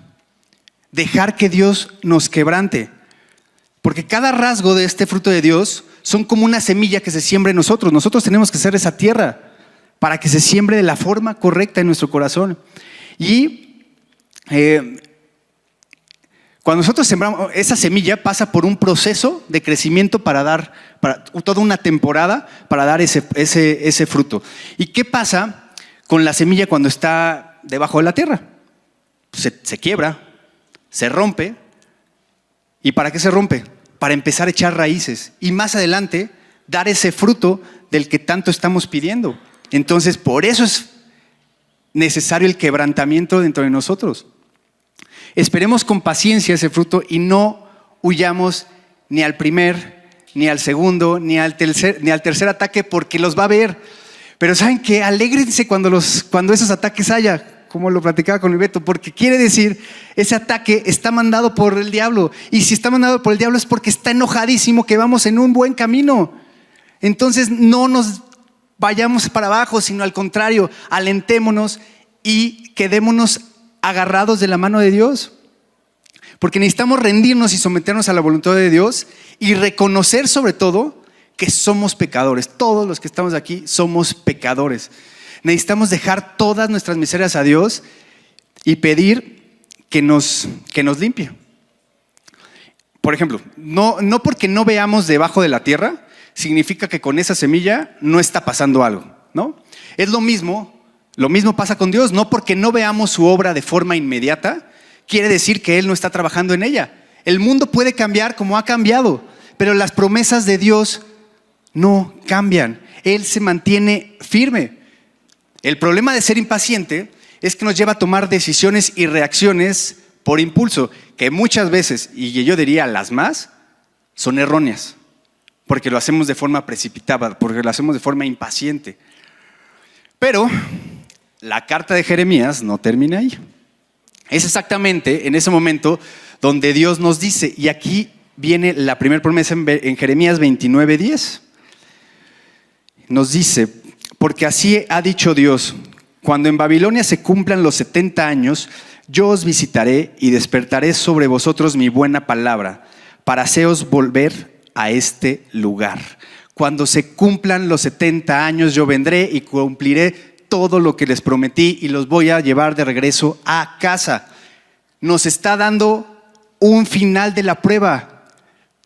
Dejar que Dios nos quebrante. Porque cada rasgo de este fruto de Dios son como una semilla que se siembra en nosotros. Nosotros tenemos que ser esa tierra para que se siembre de la forma correcta en nuestro corazón. Y eh, cuando nosotros sembramos, esa semilla pasa por un proceso de crecimiento para dar, para, toda una temporada para dar ese, ese, fruto. ¿Y qué pasa con la semilla cuando está debajo de la tierra? Se, se quiebra, se rompe. ¿Y para qué se rompe? para empezar a echar raíces y más adelante dar ese fruto del que tanto estamos pidiendo. Entonces, por eso es necesario el quebrantamiento dentro de nosotros. Esperemos con paciencia ese fruto y no huyamos ni al primer, ni al segundo, ni al tercer, ni al tercer ataque porque los va a ver. Pero saben que alégrense cuando, esos ataques haya como lo platicaba con Beto, porque quiere decir, ese ataque está mandado por el diablo. Y si está mandado por el diablo es porque está enojadísimo que vamos en un buen camino. Entonces no nos vayamos para abajo, sino al contrario, alentémonos y quedémonos agarrados de la mano de Dios. Porque necesitamos rendirnos y someternos a la voluntad de Dios y reconocer sobre todo que somos pecadores. Todos los que estamos aquí somos pecadores necesitamos dejar todas nuestras miserias a Dios y pedir que nos, que nos limpie. Por ejemplo, no, no porque no veamos debajo de la tierra, significa que con esa semilla no está pasando algo, ¿no? Es lo mismo, lo mismo pasa con Dios, no porque no veamos su obra de forma inmediata, quiere decir que Él no está trabajando en ella. El mundo puede cambiar como ha cambiado, pero las promesas de Dios no cambian. Él se mantiene firme. El problema de ser impaciente es que nos lleva a tomar decisiones y reacciones por impulso, que muchas veces, y yo diría las más, son erróneas, porque lo hacemos de forma precipitada, porque lo hacemos de forma impaciente. Pero la carta de Jeremías no termina ahí. Es exactamente en ese momento donde Dios nos dice, y aquí viene la primera promesa en Jeremías 29:10. Nos dice, porque así ha dicho Dios, Cuando en Babilonia se cumplan los 70 años, yo os visitaré y despertaré sobre vosotros mi buena palabra, para haceros volver a este lugar. Cuando se cumplan los 70 años, yo vendré y cumpliré todo lo que les prometí y los voy a llevar de regreso a casa. Nos está dando un final de la prueba.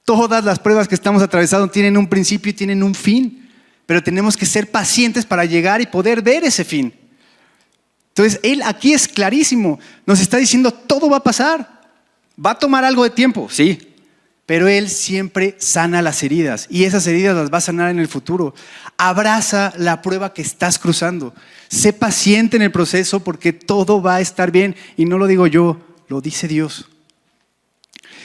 Todas las pruebas que estamos atravesando tienen un principio y tienen un fin, pero tenemos que ser pacientes para llegar y poder ver ese fin. Entonces, Él aquí es clarísimo, nos está diciendo, todo va a pasar, va a tomar algo de tiempo, sí, pero Él siempre sana las heridas y esas heridas las va a sanar en el futuro. Abraza la prueba que estás cruzando, sé paciente en el proceso porque todo va a estar bien y no lo digo yo, lo dice Dios.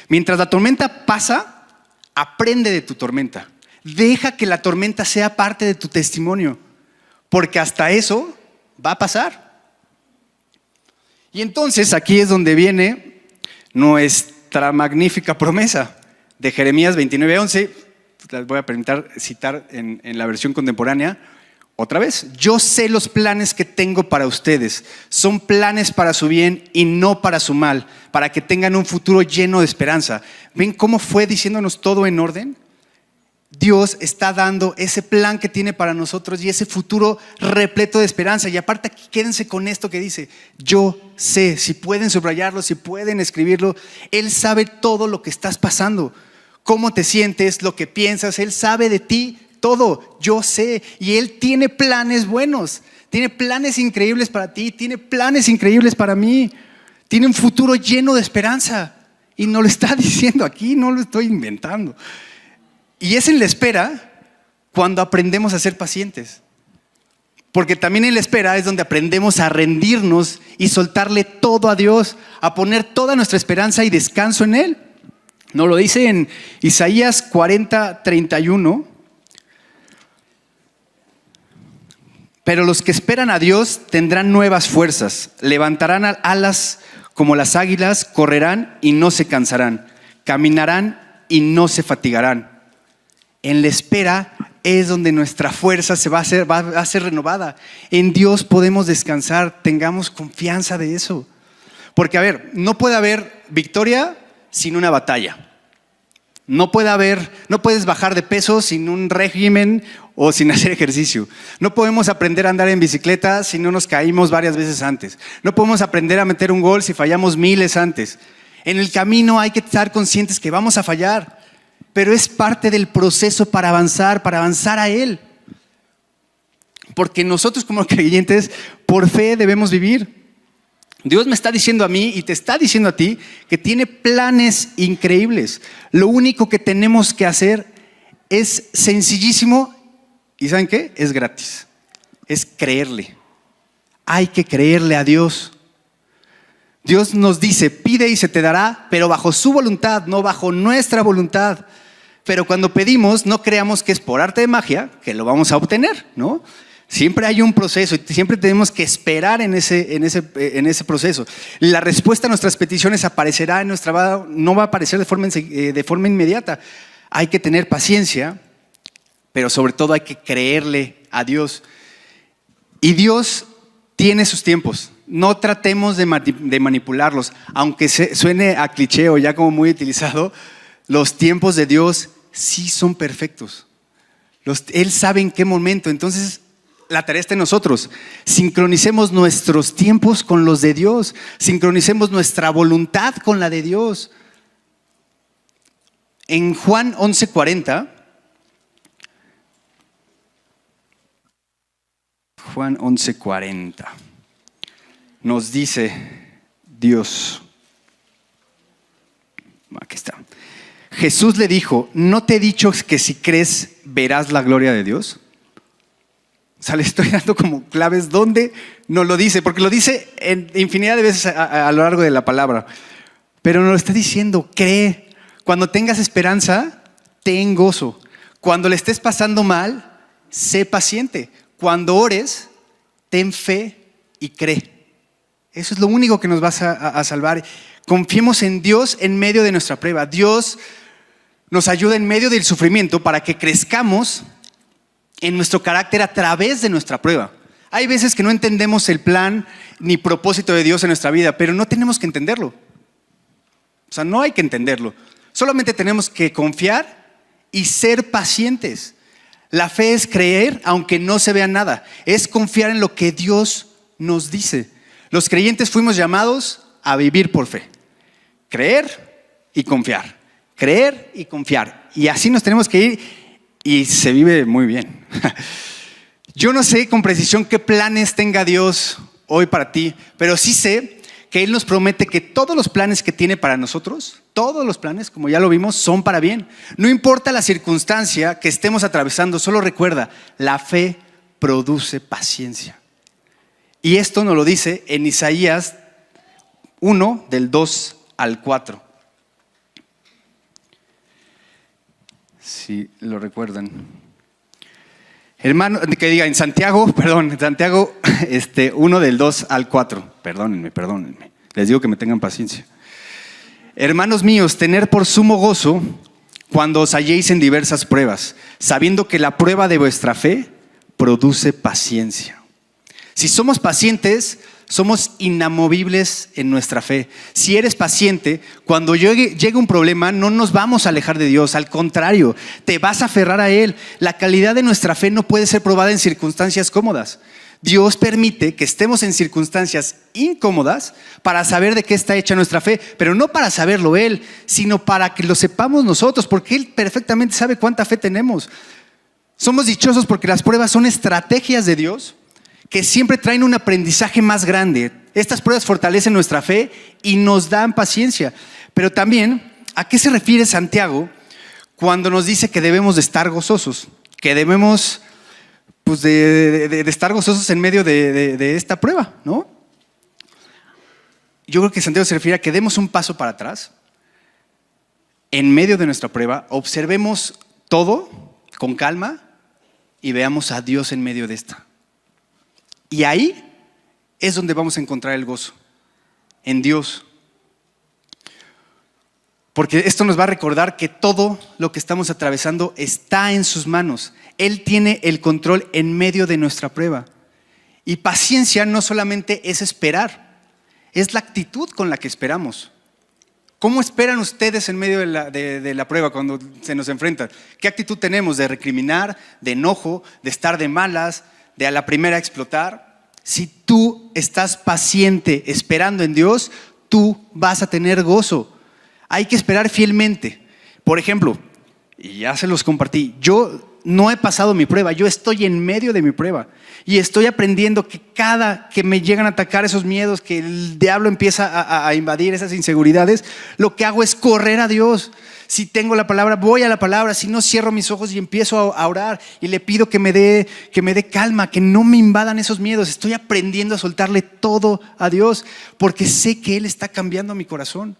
Mientras la tormenta pasa, aprende de tu tormenta. Deja que la tormenta sea parte de tu testimonio, porque hasta eso va a pasar. Y entonces aquí es donde viene nuestra magnífica promesa de Jeremías 29:11. Las voy a permitir citar en, en la versión contemporánea. Otra vez, yo sé los planes que tengo para ustedes. Son planes para su bien y no para su mal, para que tengan un futuro lleno de esperanza. ¿Ven cómo fue diciéndonos todo en orden? Dios está dando ese plan que tiene para nosotros y ese futuro repleto de esperanza. Y aparte, quédense con esto que dice, yo sé, si pueden subrayarlo, si pueden escribirlo, Él sabe todo lo que estás pasando, cómo te sientes, lo que piensas, Él sabe de ti todo, yo sé. Y Él tiene planes buenos, tiene planes increíbles para ti, tiene planes increíbles para mí, tiene un futuro lleno de esperanza. Y no lo está [LAUGHS] diciendo aquí, no lo estoy inventando. Y es en la espera cuando aprendemos a ser pacientes. Porque también en la espera es donde aprendemos a rendirnos y soltarle todo a Dios, a poner toda nuestra esperanza y descanso en Él. No lo dice en Isaías 40, 31. Pero los que esperan a Dios tendrán nuevas fuerzas, levantarán alas como las águilas, correrán y no se cansarán, caminarán y no se fatigarán. En la espera es donde nuestra fuerza se va a hacer, va a ser renovada. En Dios podemos descansar, tengamos confianza de eso. Porque, a ver, no puede haber victoria sin una batalla. No puede haber, no puedes bajar de peso sin un régimen o sin [LAUGHS] hacer ejercicio. No podemos aprender a andar en bicicleta si no nos caímos varias veces antes. No podemos aprender a meter un gol si fallamos miles antes. En el camino hay que estar conscientes que vamos a fallar pero es parte del proceso para avanzar, para avanzar a Él. Porque nosotros como [LAUGHS] creyentes, por fe debemos vivir. Dios me está diciendo a mí y te está diciendo a ti que tiene planes increíbles. Lo único que tenemos que hacer es sencillísimo y ¿saben qué? Es gratis. Es creerle. Hay que creerle a Dios. Dios nos dice, pide y se te dará, pero bajo su voluntad, no bajo nuestra voluntad. Pero cuando pedimos, no creamos que es por arte de magia que lo vamos a obtener, ¿no? Siempre hay un proceso y siempre tenemos que esperar en ese, en ese, en ese proceso. La respuesta a nuestras peticiones aparecerá en nuestra no va a aparecer de forma, eh, de forma inmediata. Hay que tener paciencia, pero sobre todo hay que creerle a Dios. Y Dios tiene sus tiempos. No tratemos de, de manipularlos, aunque suene a cliché o ya como muy utilizado. Los tiempos de Dios sí son perfectos. él sabe en qué momento. Entonces, la tarea está en nosotros. Sincronicemos nuestros tiempos con los de Dios. Sincronicemos nuestra voluntad con la de Dios. En Juan 11:40, Juan 11:40, nos dice Dios, aquí está. Jesús le dijo, ¿no te he dicho que si crees verás la gloria de Dios? O sea, le estoy [LAUGHS] dando como claves donde no lo dice, porque lo dice en infinidad de veces a, lo largo de la palabra. Pero nos lo está diciendo, cree. Cuando tengas esperanza, ten gozo. Cuando le estés pasando mal, sé paciente. Cuando ores, ten fe y cree. Eso es lo único que nos va a, a salvar. Confiemos en Dios en medio de nuestra prueba. Dios nos ayuda en medio del sufrimiento para que crezcamos en nuestro carácter a través de nuestra prueba. Hay veces que no entendemos el plan ni propósito de Dios en nuestra vida, pero no tenemos que entenderlo. O sea, no hay que entenderlo. Solamente tenemos que confiar y ser pacientes. La fe es creer aunque no se vea nada. Es confiar en lo que Dios nos dice. Los creyentes fuimos llamados a vivir por fe. Creer y confiar. Creer y confiar. Y así nos tenemos que ir y se vive muy bien. [LAUGHS] Yo no sé con precisión qué planes tenga Dios hoy para ti, pero sí sé que Él nos promete que todos los planes que tiene para nosotros, todos los planes, como ya lo vimos, son para bien. No importa la circunstancia que estemos atravesando, solo recuerda, la fe produce paciencia. Y esto nos lo dice en Isaías 1, del 2 al 4. Si lo recuerdan. Hermano, que diga en Santiago, [LAUGHS] perdón, en Santiago este, 1 del 2 al 4. Perdónenme, perdónenme. Les digo que me tengan paciencia. Hermanos míos, tener por sumo gozo cuando os halléis en diversas pruebas, sabiendo que la prueba de vuestra fe produce paciencia. Si somos pacientes, somos inamovibles en nuestra fe. Si eres paciente, cuando llegue, un problema, no nos vamos a alejar de Dios, al contrario, te vas a aferrar a Él. La calidad de nuestra fe no puede ser probada en circunstancias cómodas. Dios permite que estemos en circunstancias incómodas para saber de qué está hecha nuestra fe, pero no para saberlo Él, sino para que lo sepamos nosotros, porque Él perfectamente sabe cuánta fe tenemos. Somos dichosos porque las pruebas son estrategias de Dios que siempre traen un aprendizaje más grande. Estas pruebas fortalecen nuestra fe y nos dan paciencia. Pero también, ¿a qué se refiere Santiago cuando nos dice que debemos de estar gozosos? Que debemos pues, de, estar gozosos en medio de, esta prueba, ¿no? Yo creo que Santiago se refiere a que demos un paso para atrás, en medio de nuestra prueba, observemos todo con calma y veamos a Dios en medio de esta. Y ahí es donde vamos a encontrar el gozo, en Dios. Porque esto nos va a recordar que todo lo que estamos atravesando está en sus manos. Él tiene el control en medio de nuestra prueba. Y paciencia no solamente es esperar, es la actitud con la que esperamos. ¿Cómo esperan ustedes en medio de la, prueba cuando se nos enfrentan? ¿Qué actitud tenemos de recriminar, de enojo, de estar de malas, de a la primera explotar. Si tú estás paciente esperando en Dios, tú vas a tener gozo. Hay que esperar fielmente. Por ejemplo, y ya se los compartí, yo no he pasado mi prueba, yo estoy en medio de mi prueba y estoy aprendiendo que cada que me llegan a atacar esos miedos, que el diablo empieza a, a invadir esas inseguridades, lo que hago es correr a Dios. Si tengo la palabra, voy a la palabra. Si no, cierro mis ojos y empiezo a orar y le pido que me dé, que me dé calma, que no me invadan esos miedos. Estoy aprendiendo a soltarle todo a Dios porque sé que Él está cambiando mi corazón.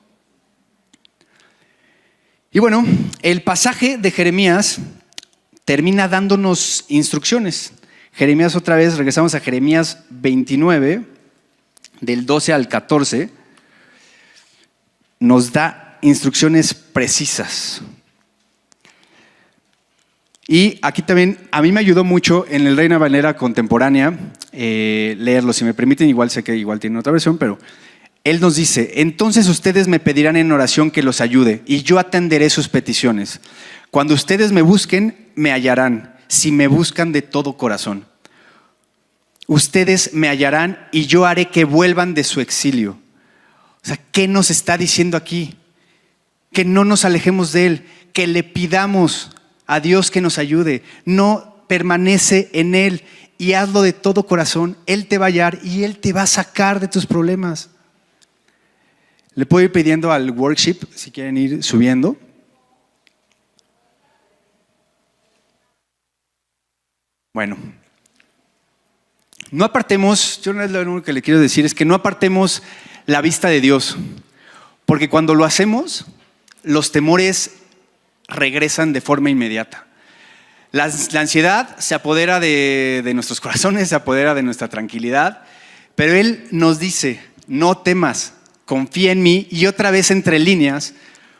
Y bueno, el pasaje de Jeremías termina dándonos instrucciones. Jeremías otra vez, regresamos a Jeremías 29, del 12 al 14, nos da instrucciones precisas. Y aquí también, a mí me ayudó mucho en el Reina Valera contemporánea eh, leerlo. Si me permiten, igual sé que igual tiene otra versión, pero él nos dice, entonces ustedes me pedirán en oración que los ayude y yo atenderé sus peticiones. Cuando ustedes me busquen, me hallarán, si me buscan de todo corazón. Ustedes me hallarán y yo haré que vuelvan de su exilio. O sea, ¿qué nos está diciendo aquí? que no nos alejemos de Él, que le pidamos a Dios que nos ayude. No permanece en Él y hazlo de todo corazón. Él te va a hallar y Él te va a sacar de tus problemas. Le puedo ir pidiendo al workshop si quieren ir subiendo. Bueno, no apartemos, yo lo único que le quiero decir, es que no apartemos la vista de Dios, porque cuando lo hacemos, los temores regresan de forma inmediata. La, ansiedad se apodera de, de nuestros [LAUGHS] corazones, se apodera de nuestra tranquilidad, pero Él nos dice, no temas, confía en mí y otra vez entre líneas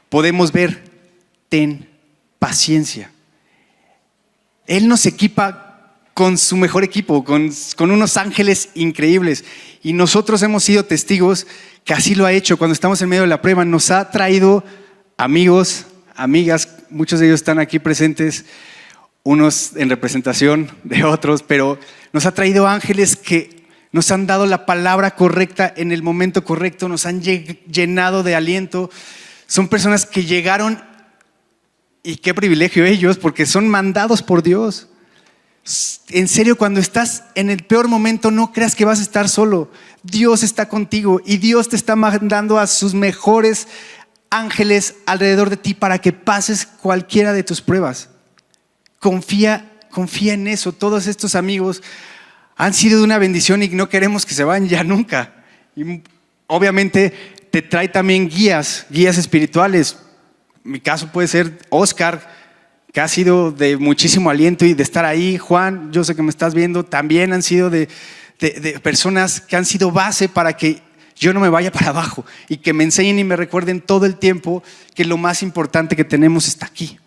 podemos ver, ten paciencia. Él nos equipa con su mejor equipo, con, unos ángeles increíbles. Y nosotros hemos sido testigos que así lo ha hecho cuando estamos en medio de la prueba. Nos ha traído amigos, amigas, muchos de ellos están aquí presentes, unos en representación de otros, pero nos ha traído ángeles que nos han dado la palabra correcta en el momento correcto, nos han llenado de aliento. Son personas que llegaron, y qué privilegio ellos, porque son mandados por Dios. En serio, cuando estás en el peor momento, no creas que vas a estar solo. Dios está contigo y Dios te está mandando a sus mejores ángeles alrededor de ti para que pases cualquiera de tus pruebas. Confía, confía en eso. Todos estos amigos han sido de una bendición y no queremos que se vayan ya nunca. Y obviamente te trae también guías, guías espirituales. Mi caso puede ser Oscar que ha sido de muchísimo aliento y de estar ahí. Juan, yo sé que me estás viendo, también han sido de, personas que han sido base para que yo no me vaya para abajo y que me enseñen y me recuerden todo el tiempo que lo más importante que tenemos está aquí.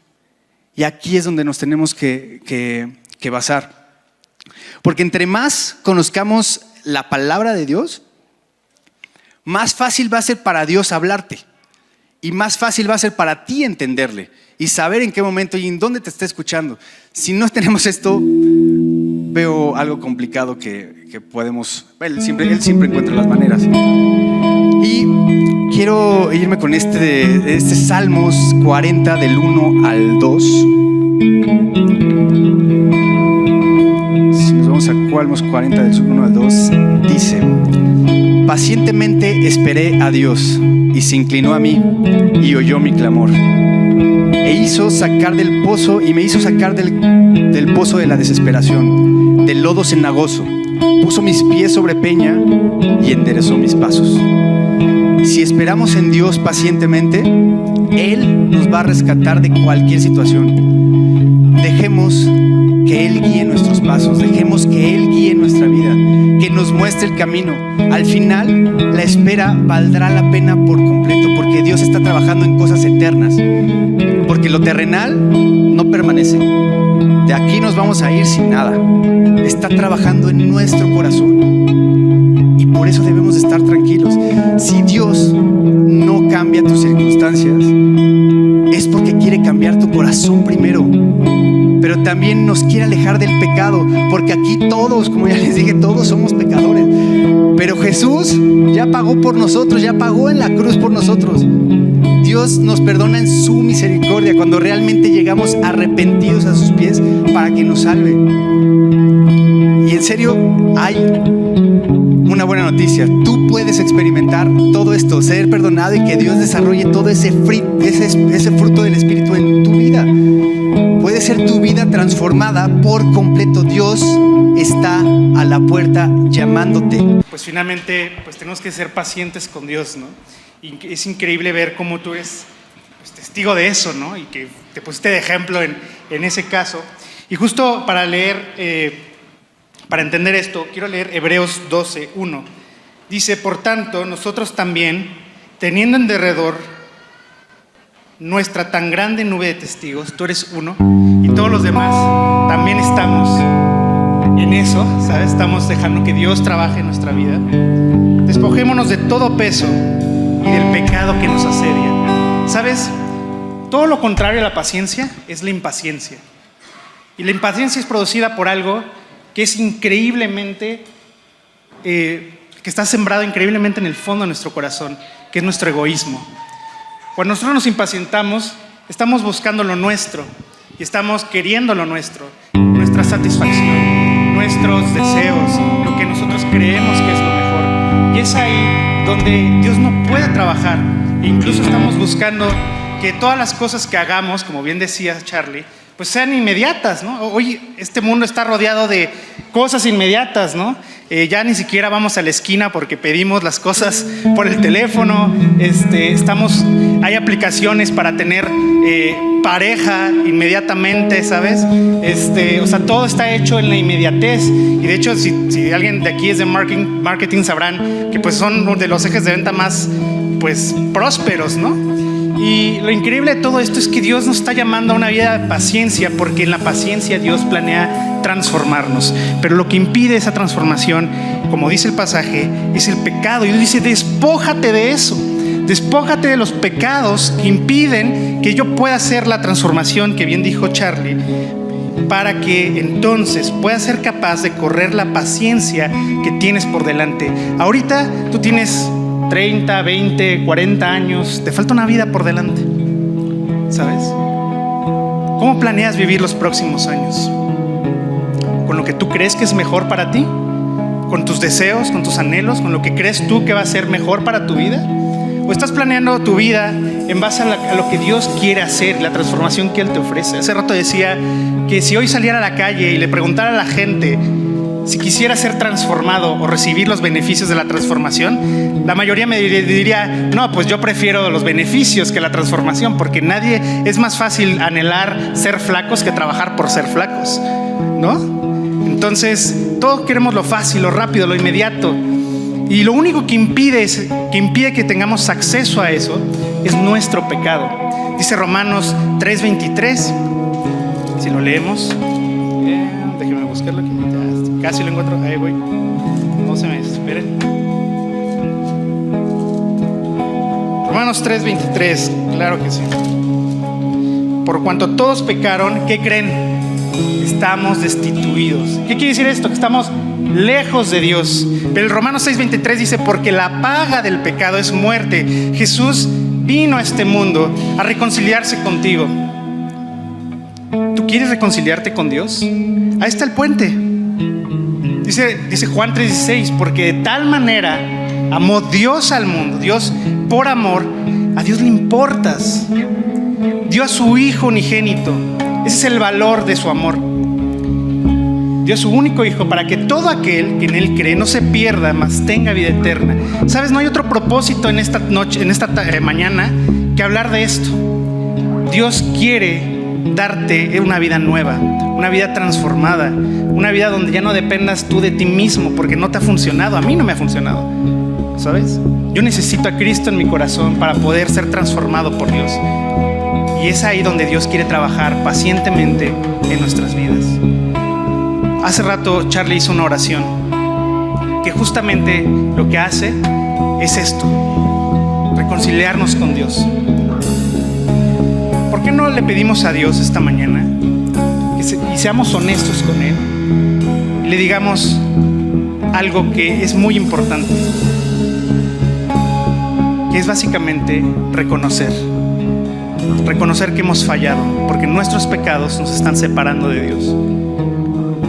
Y aquí es donde nos tenemos que, que basar. Porque entre más conozcamos la palabra de Dios, más fácil va a ser para Dios hablarte y más fácil va a ser para ti entenderle y saber en qué momento y en dónde te está escuchando. Si no tenemos esto, veo algo complicado que, podemos, él siempre, él siempre encuentra las maneras. Y quiero irme con este, este Salmos 40 del 1 al 2. Si nos vamos a Salmos 40 del 1 al 2, dice, pacientemente esperé a Dios y se inclinó a mí y oyó mi clamor e hizo sacar del pozo y me hizo sacar del, del pozo de la desesperación, del lodo cenagoso. Puso mis pies sobre peña y enderezó mis pasos. Si esperamos en Dios pacientemente, Él nos va a rescatar de cualquier situación. Dejemos que Él guíe nuestros pasos, dejemos que Él guíe nuestra vida, que nos muestre el camino. Al final, la espera valdrá la pena por completo porque Dios está trabajando en cosas eternas. Porque lo terrenal no permanece. De aquí nos vamos a ir sin nada. Está trabajando en nuestro corazón. Y por eso debemos estar tranquilos. Si Dios no cambia tus circunstancias, es porque quiere cambiar tu corazón primero pero también nos quiere alejar del pecado, porque aquí todos, como ya les dije, todos somos pecadores. Pero Jesús ya pagó por nosotros, ya pagó en la cruz por nosotros. Dios nos perdona en su misericordia cuando realmente llegamos arrepentidos a sus pies para que nos salve. Y en serio, hay una buena noticia. Tú puedes experimentar todo esto, ser perdonado y que Dios desarrolle todo ese, ese, ese fruto del Espíritu en tu vida puede ser tu vida transformada por completo. Dios está a la puerta llamándote. Pues finalmente, pues tenemos que ser pacientes con Dios, ¿no? Y es increíble ver cómo tú eres pues, testigo de eso, ¿no? Y que te pusiste de ejemplo en, en ese caso. Y justo para leer, eh, para entender esto, quiero leer Hebreos 12, 1. Dice, por tanto, nosotros también, teniendo en derredor nuestra tan grande nube de testigos, tú eres uno, y todos los demás también estamos en eso, ¿sabes? Estamos dejando que Dios trabaje en nuestra vida. Despojémonos de todo peso y del pecado que nos asedia. ¿Sabes? Todo lo contrario a la paciencia es la impaciencia. Y la impaciencia es producida por algo que es increíblemente, eh, que está sembrado increíblemente en el fondo de nuestro corazón, que es nuestro egoísmo. Cuando nosotros nos impacientamos, estamos buscando lo nuestro y estamos queriendo lo nuestro, nuestra satisfacción, nuestros deseos, lo que nosotros creemos que es lo mejor. Y es ahí donde Dios no puede trabajar. E incluso estamos buscando que todas las cosas que hagamos, como bien decía Charlie, pues sean inmediatas, ¿no? Hoy este mundo está rodeado de cosas inmediatas, ¿no? Eh, ya ni siquiera vamos a la esquina porque pedimos las cosas por el teléfono, este, estamos, hay aplicaciones para tener eh, pareja inmediatamente, ¿sabes? Este, o sea, todo está hecho en la inmediatez y de hecho si, alguien de aquí es de marketing, marketing sabrán que pues son de los ejes de venta más pues prósperos, ¿no? Y lo increíble de todo esto es que Dios nos está llamando a una vida de paciencia, porque en la paciencia Dios planea transformarnos. Pero lo que impide esa transformación, como dice el pasaje, es el pecado. Y Dios dice, despójate de eso. Despójate de los pecados que impiden que yo pueda hacer la transformación que bien dijo Charlie, para que entonces puedas ser capaz de correr la paciencia que tienes por delante. Ahorita tú tienes 30, 20, 40 años, te falta una vida por delante. ¿Sabes? ¿Cómo planeas vivir los próximos años? ¿Con lo que tú crees que es mejor para ti? ¿Con tus deseos, con tus anhelos, con lo que crees tú que va a ser mejor para tu vida? ¿O estás planeando tu vida en base a, lo que Dios quiere hacer, la transformación que Él te ofrece? Hace rato decía que si hoy saliera a la calle y le preguntara a la gente si quisiera ser transformado o recibir los beneficios de la transformación, la mayoría me diría, no, pues yo prefiero los beneficios que la transformación, porque nadie es más fácil anhelar ser flacos que trabajar por ser flacos, ¿no? Entonces, todos queremos lo fácil, lo rápido, lo inmediato. Y lo único que impide, que impide que tengamos acceso a eso es nuestro pecado. Dice Romanos 3:23. Si lo leemos, eh, déjenme buscarlo aquí. Casi lo encuentro. Ahí voy. No se me desesperen. Romanos 3:23. Claro que sí. Por cuanto todos pecaron, ¿qué creen? Estamos destituidos. ¿Qué quiere decir esto? Que estamos lejos de Dios. Pero el Romanos 6:23 dice, porque la paga del pecado es muerte. Jesús vino a este mundo a reconciliarse contigo. ¿Tú quieres reconciliarte con Dios? Ahí está el puente. Dice, dice Juan 3:16, porque de tal manera amó Dios al mundo, Dios por amor, a Dios le importas. Dio a su Hijo unigénito. Ese es el valor de su amor dio su único Hijo para que todo aquel que en Él cree no se pierda, mas tenga vida eterna. Sabes, no hay otro propósito en esta noche, en esta eh, mañana, que hablar de esto. Dios quiere darte una vida nueva, una vida transformada, una vida donde ya no dependas tú de ti mismo, porque no te ha funcionado. A mí no me ha funcionado. ¿Sabes? Yo necesito a Cristo en mi corazón para poder ser transformado por Dios. Y es ahí donde Dios quiere trabajar pacientemente en nuestras vidas. Hace rato Charlie hizo una oración que justamente lo que hace es esto, reconciliarnos con Dios. ¿Por qué no le pedimos a Dios esta mañana y seamos honestos con Él y le digamos algo que es muy importante, que es básicamente reconocer, reconocer que hemos fallado, porque nuestros pecados nos están separando de Dios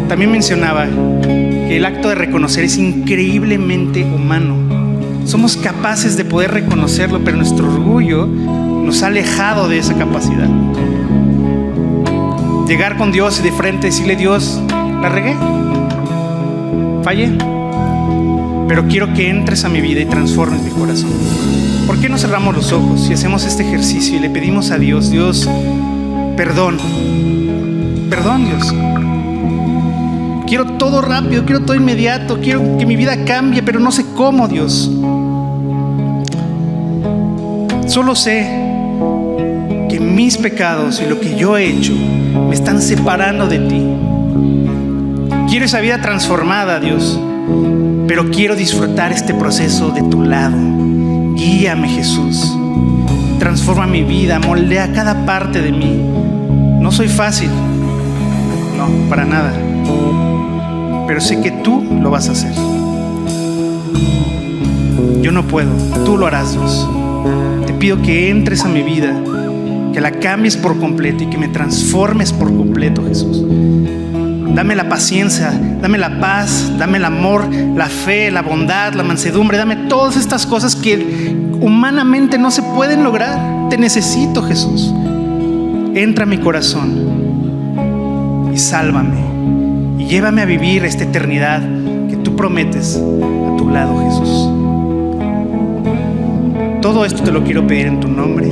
también mencionaba que el acto de reconocer es increíblemente humano. Somos capaces de poder reconocerlo, pero nuestro orgullo nos ha alejado de esa capacidad. Llegar con Dios y de frente decirle, Dios, la regué, fallé, pero quiero que entres a mi vida y transformes mi corazón. ¿Por qué no cerramos los ojos y hacemos este ejercicio y le pedimos a Dios, Dios, perdón, perdón Dios, Quiero todo rápido, quiero todo inmediato, quiero que mi vida cambie, pero no sé cómo, Dios. Solo sé mis pecados y lo que yo he hecho me están separando de ti. Quiero esa vida transformada, Dios, pero quiero disfrutar este proceso de tu lado. Guíame, Jesús. Transforma mi vida, moldea cada parte de mí. No soy fácil, no, para nada pero sé que tú lo vas a hacer. Yo no puedo, tú lo harás, Dios. Te pido que entres a mi vida, que la cambies por completo y que me transformes por completo, Jesús. Dame la paciencia, dame la paz, dame el amor, la fe, la bondad, la mansedumbre, dame todas estas cosas que humanamente no se pueden lograr. Te necesito, Jesús. Entra a mi corazón y sálvame llévame a vivir esta eternidad que tú prometes a tu lado, Jesús. Todo esto te lo quiero pedir en tu nombre,